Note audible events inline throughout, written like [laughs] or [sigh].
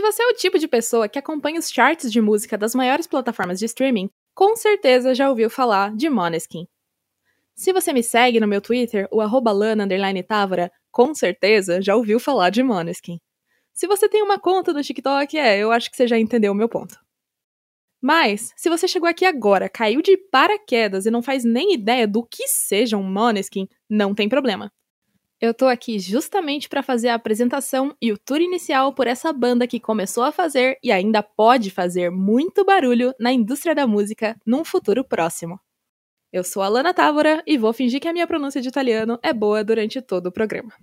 Se você é o tipo de pessoa que acompanha os charts de música das maiores plataformas de streaming, com certeza já ouviu falar de Måneskin. Se você me segue no meu Twitter, o arroba lana távora, com certeza já ouviu falar de Måneskin. Se você tem uma conta no TikTok, é, eu acho que você já entendeu o meu ponto. Mas, se você chegou aqui agora, caiu de paraquedas e não faz nem ideia do que seja um Måneskin, não tem problema. Eu tô aqui justamente para fazer a apresentação e o tour inicial por essa banda que começou a fazer e ainda pode fazer muito barulho na indústria da música num futuro próximo. Eu sou a Lana Távora e vou fingir que a minha pronúncia de italiano é boa durante todo o programa.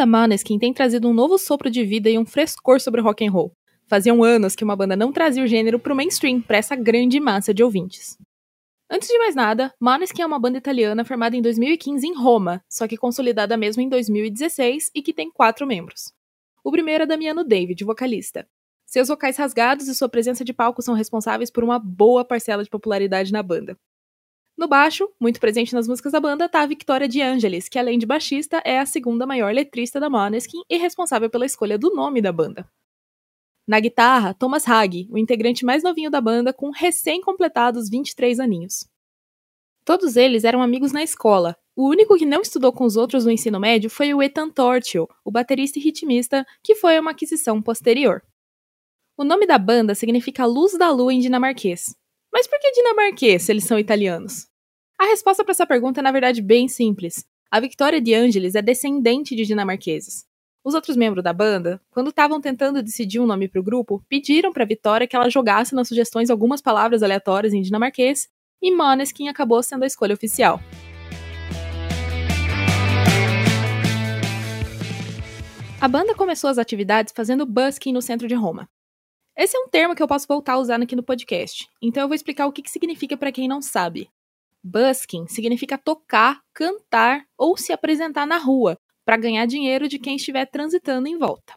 Banda Maneskin tem trazido um novo sopro de vida e um frescor sobre o rock and roll. Faziam anos que uma banda não trazia o gênero para o mainstream, para essa grande massa de ouvintes. Antes de mais nada, Maneskin é uma banda italiana formada em 2015 em Roma, só que consolidada mesmo em 2016 e que tem quatro membros. O primeiro é Damiano David, vocalista. Seus vocais rasgados e sua presença de palco são responsáveis por uma boa parcela de popularidade na banda. No baixo, muito presente nas músicas da banda, tá a Victoria De Angelis, que além de baixista, é a segunda maior letrista da Måneskin e responsável pela escolha do nome da banda. Na guitarra, Thomas Hag, o integrante mais novinho da banda, com recém-completados 23 aninhos. Todos eles eram amigos na escola. O único que não estudou com os outros no ensino médio foi o Ethan Tortio, o baterista e ritmista, que foi uma aquisição posterior. O nome da banda significa Luz da Lua em dinamarquês. Mas por que dinamarquês se eles são italianos? A resposta para essa pergunta é, na verdade, bem simples. A Victoria de Angelis é descendente de dinamarqueses. Os outros membros da banda, quando estavam tentando decidir um nome para o grupo, pediram para Victoria que ela jogasse nas sugestões algumas palavras aleatórias em dinamarquês, e Måneskin acabou sendo a escolha oficial. A banda começou as atividades fazendo busking no centro de Roma. Esse é um termo que eu posso voltar a usar aqui no podcast, então eu vou explicar o que, que significa para quem não sabe. Busking significa tocar, cantar ou se apresentar na rua para ganhar dinheiro de quem estiver transitando em volta.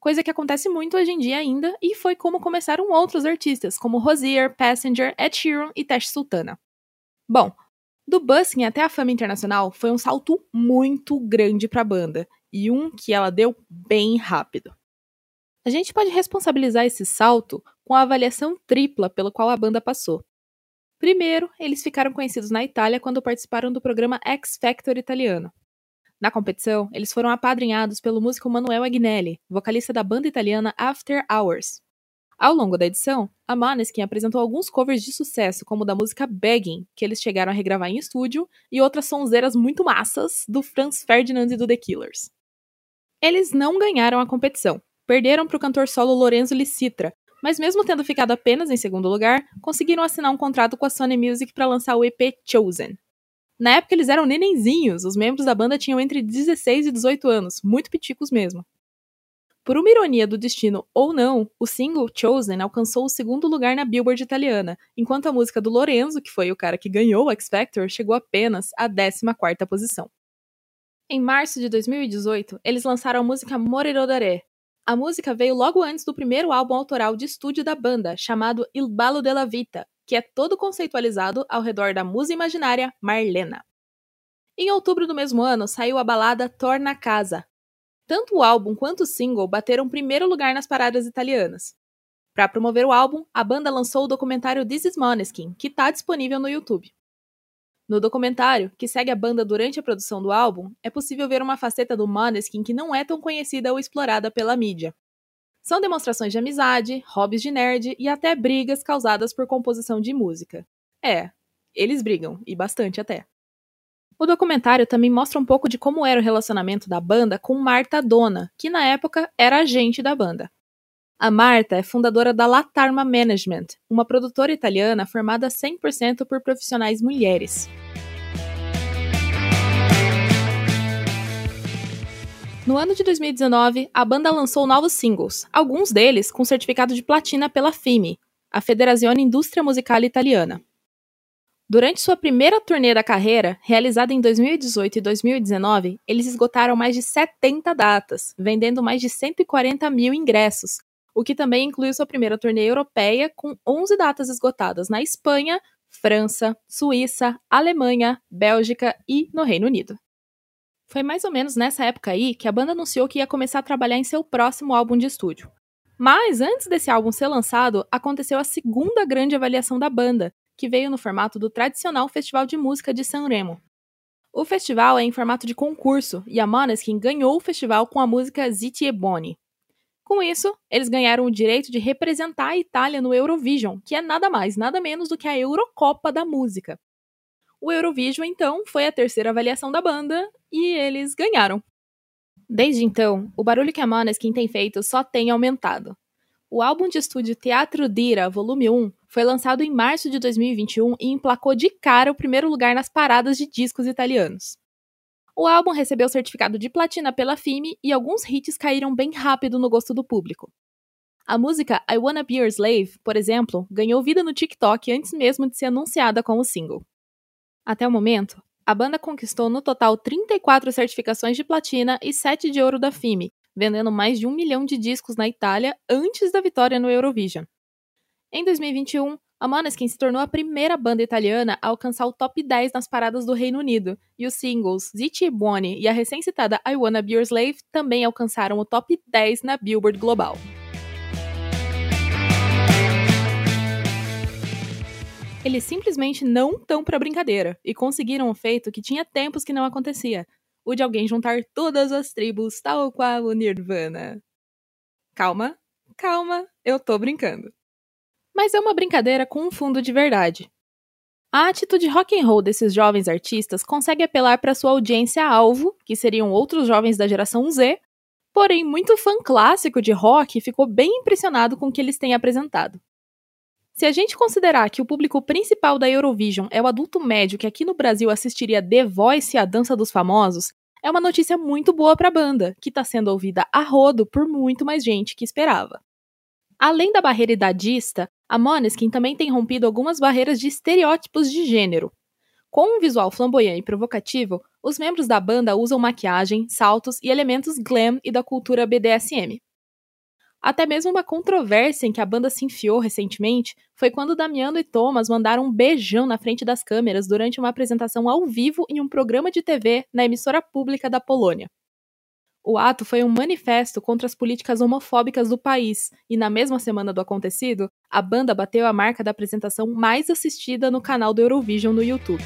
Coisa que acontece muito hoje em dia ainda e foi como começaram outros artistas, como Rosier, Passenger, Ed Sheeran e Tesh Sultana. Bom, do busking até a fama internacional foi um salto muito grande para a banda e um que ela deu bem rápido. A gente pode responsabilizar esse salto com a avaliação tripla pelo qual a banda passou. Primeiro, eles ficaram conhecidos na Itália quando participaram do programa X Factor italiano. Na competição, eles foram apadrinhados pelo músico Manuel Agnelli, vocalista da banda italiana After Hours. Ao longo da edição, a Maneskin apresentou alguns covers de sucesso, como da música Begging, que eles chegaram a regravar em estúdio, e outras sonzeiras muito massas do Franz Ferdinand e do The Killers. Eles não ganharam a competição, perderam para o cantor solo Lorenzo Licitra, mas mesmo tendo ficado apenas em segundo lugar, conseguiram assinar um contrato com a Sony Music para lançar o EP Chosen. Na época eles eram nenenzinhos, os membros da banda tinham entre 16 e 18 anos, muito piticos mesmo. Por uma ironia do destino ou não, o single Chosen alcançou o segundo lugar na Billboard italiana, enquanto a música do Lorenzo, que foi o cara que ganhou o X Factor, chegou apenas à 14ª posição. Em março de 2018, eles lançaram a música Morerodare, a música veio logo antes do primeiro álbum autoral de estúdio da banda, chamado Il Ballo della Vita, que é todo conceitualizado ao redor da musa imaginária Marlena. Em outubro do mesmo ano, saiu a balada Torna Casa. Tanto o álbum quanto o single bateram primeiro lugar nas paradas italianas. Para promover o álbum, a banda lançou o documentário This is Måneskin, que está disponível no YouTube. No documentário, que segue a banda durante a produção do álbum, é possível ver uma faceta do Måneskin que não é tão conhecida ou explorada pela mídia. São demonstrações de amizade, hobbies de nerd e até brigas causadas por composição de música. É, eles brigam, e bastante até. O documentário também mostra um pouco de como era o relacionamento da banda com Marta Dona, que na época era agente da banda. A Marta é fundadora da Latarma Management, uma produtora italiana formada 100% por profissionais mulheres. No ano de 2019, a banda lançou novos singles, alguns deles com certificado de platina pela FIMI, a Federazione Indústria Musicale Italiana. Durante sua primeira turnê da carreira, realizada em 2018 e 2019, eles esgotaram mais de 70 datas, vendendo mais de 140 mil ingressos, o que também inclui sua primeira turnê europeia, com 11 datas esgotadas na Espanha, França, Suíça, Alemanha, Bélgica e no Reino Unido. Foi mais ou menos nessa época aí que a banda anunciou que ia começar a trabalhar em seu próximo álbum de estúdio. Mas antes desse álbum ser lançado, aconteceu a segunda grande avaliação da banda, que veio no formato do tradicional Festival de Música de San Remo. O festival é em formato de concurso e a Måneskin ganhou o festival com a música Zitie Boni. Com isso, eles ganharam o direito de representar a Itália no Eurovision, que é nada mais, nada menos do que a Eurocopa da música. O Eurovision, então, foi a terceira avaliação da banda e eles ganharam. Desde então, o barulho que a Måneskin tem feito só tem aumentado. O álbum de estúdio Teatro Dira, volume 1, foi lançado em março de 2021 e emplacou de cara o primeiro lugar nas paradas de discos italianos. O álbum recebeu certificado de platina pela FIME e alguns hits caíram bem rápido no gosto do público. A música I Wanna Be Your Slave, por exemplo, ganhou vida no TikTok antes mesmo de ser anunciada como single. Até o momento, a banda conquistou no total 34 certificações de platina e 7 de ouro da FIME, vendendo mais de um milhão de discos na Itália antes da vitória no Eurovision. Em 2021, a Måneskin se tornou a primeira banda italiana a alcançar o top 10 nas paradas do Reino Unido, e os singles Zitti Buoni e a recém-citada I Wanna Be Your Slave também alcançaram o top 10 na Billboard Global. Eles simplesmente não estão para brincadeira e conseguiram um feito que tinha tempos que não acontecia, o de alguém juntar todas as tribos, tal qual o Nirvana. Calma, calma, eu tô brincando. Mas é uma brincadeira com um fundo de verdade. A atitude rock and roll desses jovens artistas consegue apelar para sua audiência alvo, que seriam outros jovens da geração Z, porém muito fã clássico de rock ficou bem impressionado com o que eles têm apresentado. Se a gente considerar que o público principal da Eurovision é o adulto médio que aqui no Brasil assistiria The Voice e a Dança dos Famosos, é uma notícia muito boa para a banda, que está sendo ouvida a rodo por muito mais gente que esperava. Além da barreira idadista, a Måneskin também tem rompido algumas barreiras de estereótipos de gênero. Com um visual flamboyante e provocativo, os membros da banda usam maquiagem, saltos e elementos glam e da cultura BDSM. Até mesmo uma controvérsia em que a banda se enfiou recentemente foi quando Damiano e Thomas mandaram um beijão na frente das câmeras durante uma apresentação ao vivo em um programa de TV na emissora pública da Polônia. O ato foi um manifesto contra as políticas homofóbicas do país, e na mesma semana do acontecido, a banda bateu a marca da apresentação mais assistida no canal do Eurovision no YouTube.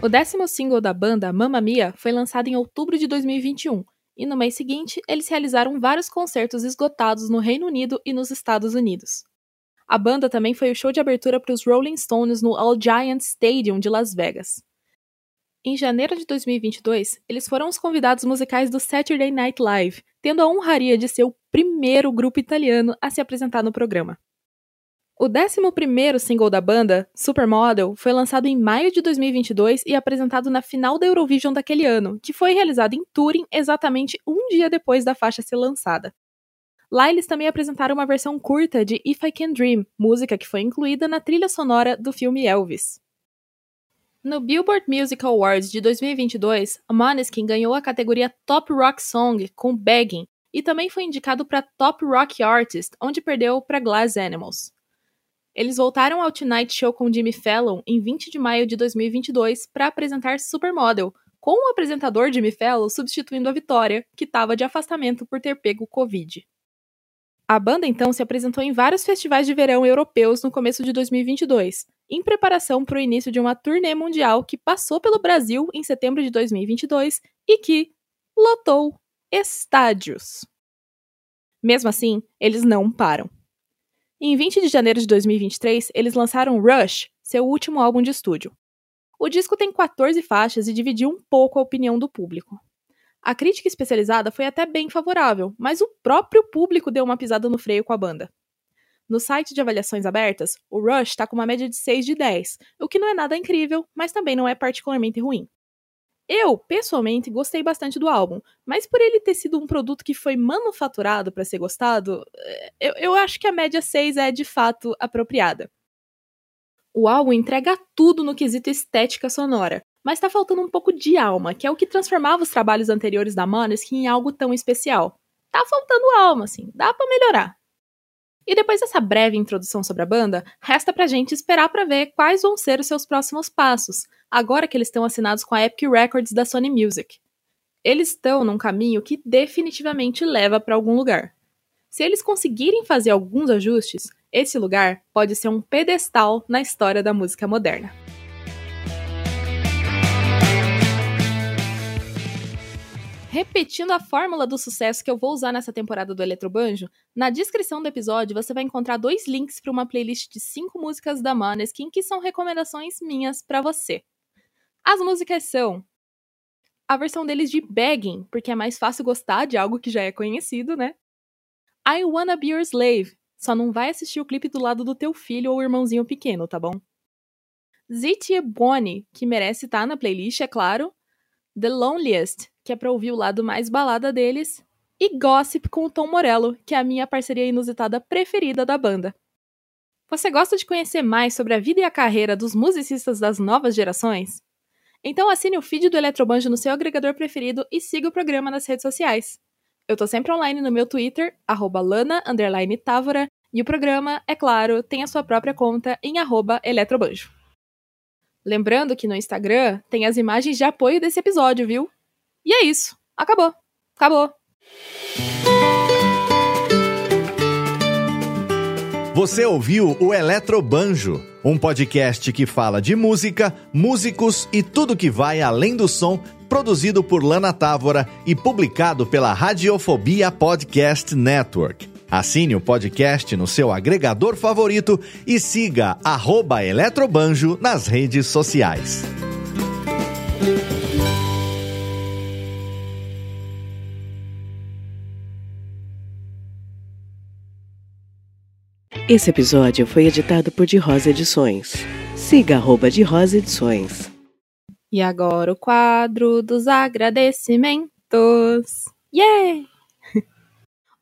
O décimo single da banda, Mamma Mia, foi lançado em outubro de 2021, e no mês seguinte eles realizaram vários concertos esgotados no Reino Unido e nos Estados Unidos. A banda também foi o show de abertura para os Rolling Stones no All Giant Stadium de Las Vegas. Em janeiro de 2022, eles foram os convidados musicais do Saturday Night Live, tendo a honraria de ser o primeiro grupo italiano a se apresentar no programa. O 11 single da banda, Supermodel, foi lançado em maio de 2022 e apresentado na final da Eurovision daquele ano, que foi realizado em Turin exatamente um dia depois da faixa ser lançada. Lá eles também apresentaram uma versão curta de If I Can Dream, música que foi incluída na trilha sonora do filme Elvis. No Billboard Music Awards de 2022, a Måneskin ganhou a categoria Top Rock Song com Begging e também foi indicado para Top Rock Artist, onde perdeu para Glass Animals. Eles voltaram ao Tonight Show com Jimmy Fallon em 20 de maio de 2022 para apresentar Supermodel, com o apresentador Jimmy Fallon substituindo a Vitória, que estava de afastamento por ter pego Covid. A banda então se apresentou em vários festivais de verão europeus no começo de 2022, em preparação para o início de uma turnê mundial que passou pelo Brasil em setembro de 2022 e que lotou estádios. Mesmo assim, eles não param. em 20 de janeiro de 2023, eles lançaram Rush, seu último álbum de estúdio. O disco tem 14 faixas e dividiu um pouco a opinião do público. A crítica especializada foi até bem favorável, mas o próprio público deu uma pisada no freio com a banda. No site de avaliações abertas, o Rush está com uma média de 6 de 10, o que não é nada incrível, mas também não é particularmente ruim. Eu, pessoalmente, gostei bastante do álbum, mas por ele ter sido um produto que foi manufaturado para ser gostado, eh, eu, eu acho que a média 6 é de fato apropriada. O álbum entrega tudo no quesito estética sonora, mas tá faltando um pouco de alma, que é o que transformava os trabalhos anteriores da Maneskin em algo tão especial. Tá faltando alma, assim, dá para melhorar. E depois dessa breve introdução sobre a banda, resta pra gente esperar para ver quais vão ser os seus próximos passos, agora que eles estão assinados com a Epic Records da Sony Music. Eles estão num caminho que definitivamente leva para algum lugar. Se eles conseguirem fazer alguns ajustes, esse lugar pode ser um pedestal na história da música moderna. Repetindo a fórmula do sucesso que eu vou usar nessa temporada do Eletrobanjo, na descrição do episódio você vai encontrar dois links para uma playlist de cinco músicas da Maneskin que são recomendações minhas para você. As músicas são a versão deles de Begging, porque é mais fácil gostar de algo que já é conhecido, né? I Wanna Be Your Slave, só não vai assistir o clipe do lado do teu filho ou irmãozinho pequeno, tá bom? Zit Bonnie, que merece estar tá na playlist, é claro. The Loneliest, que é pra ouvir o lado mais balada deles, e Gossip com o Tom Morello, que é a minha parceria inusitada preferida da banda. Você gosta de conhecer mais sobre a vida e a carreira dos musicistas das novas gerações? Então assine o feed do Eletrobanjo no seu agregador preferido e siga o programa nas redes sociais. Eu tô sempre online no meu Twitter, lana_távora, e o programa, é claro, tem a sua própria conta em eletrobanjo. Lembrando que no Instagram tem as imagens de apoio desse episódio, viu? E é isso. Acabou. Acabou. Você ouviu o Eletrobanjo, um podcast que fala de música, músicos e tudo que vai além do som, produzido por Lana Távora e publicado pela Radiofobia Podcast Network. Assine o podcast no seu agregador favorito e siga Eletrobanjo nas redes sociais. Esse episódio foi editado por De Rosa Edições. Siga arroba de Rosa Edições. E agora o quadro dos agradecimentos. Yeah! [laughs]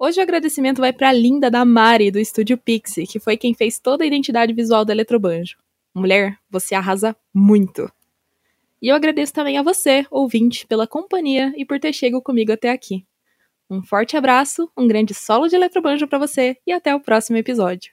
Hoje o agradecimento vai para a linda da Mari, do estúdio Pixie, que foi quem fez toda a identidade visual do Eletrobanjo. Mulher, você arrasa muito. E eu agradeço também a você, ouvinte, pela companhia e por ter chegado comigo até aqui. Um forte abraço, um grande solo de Eletrobanjo para você e até o próximo episódio.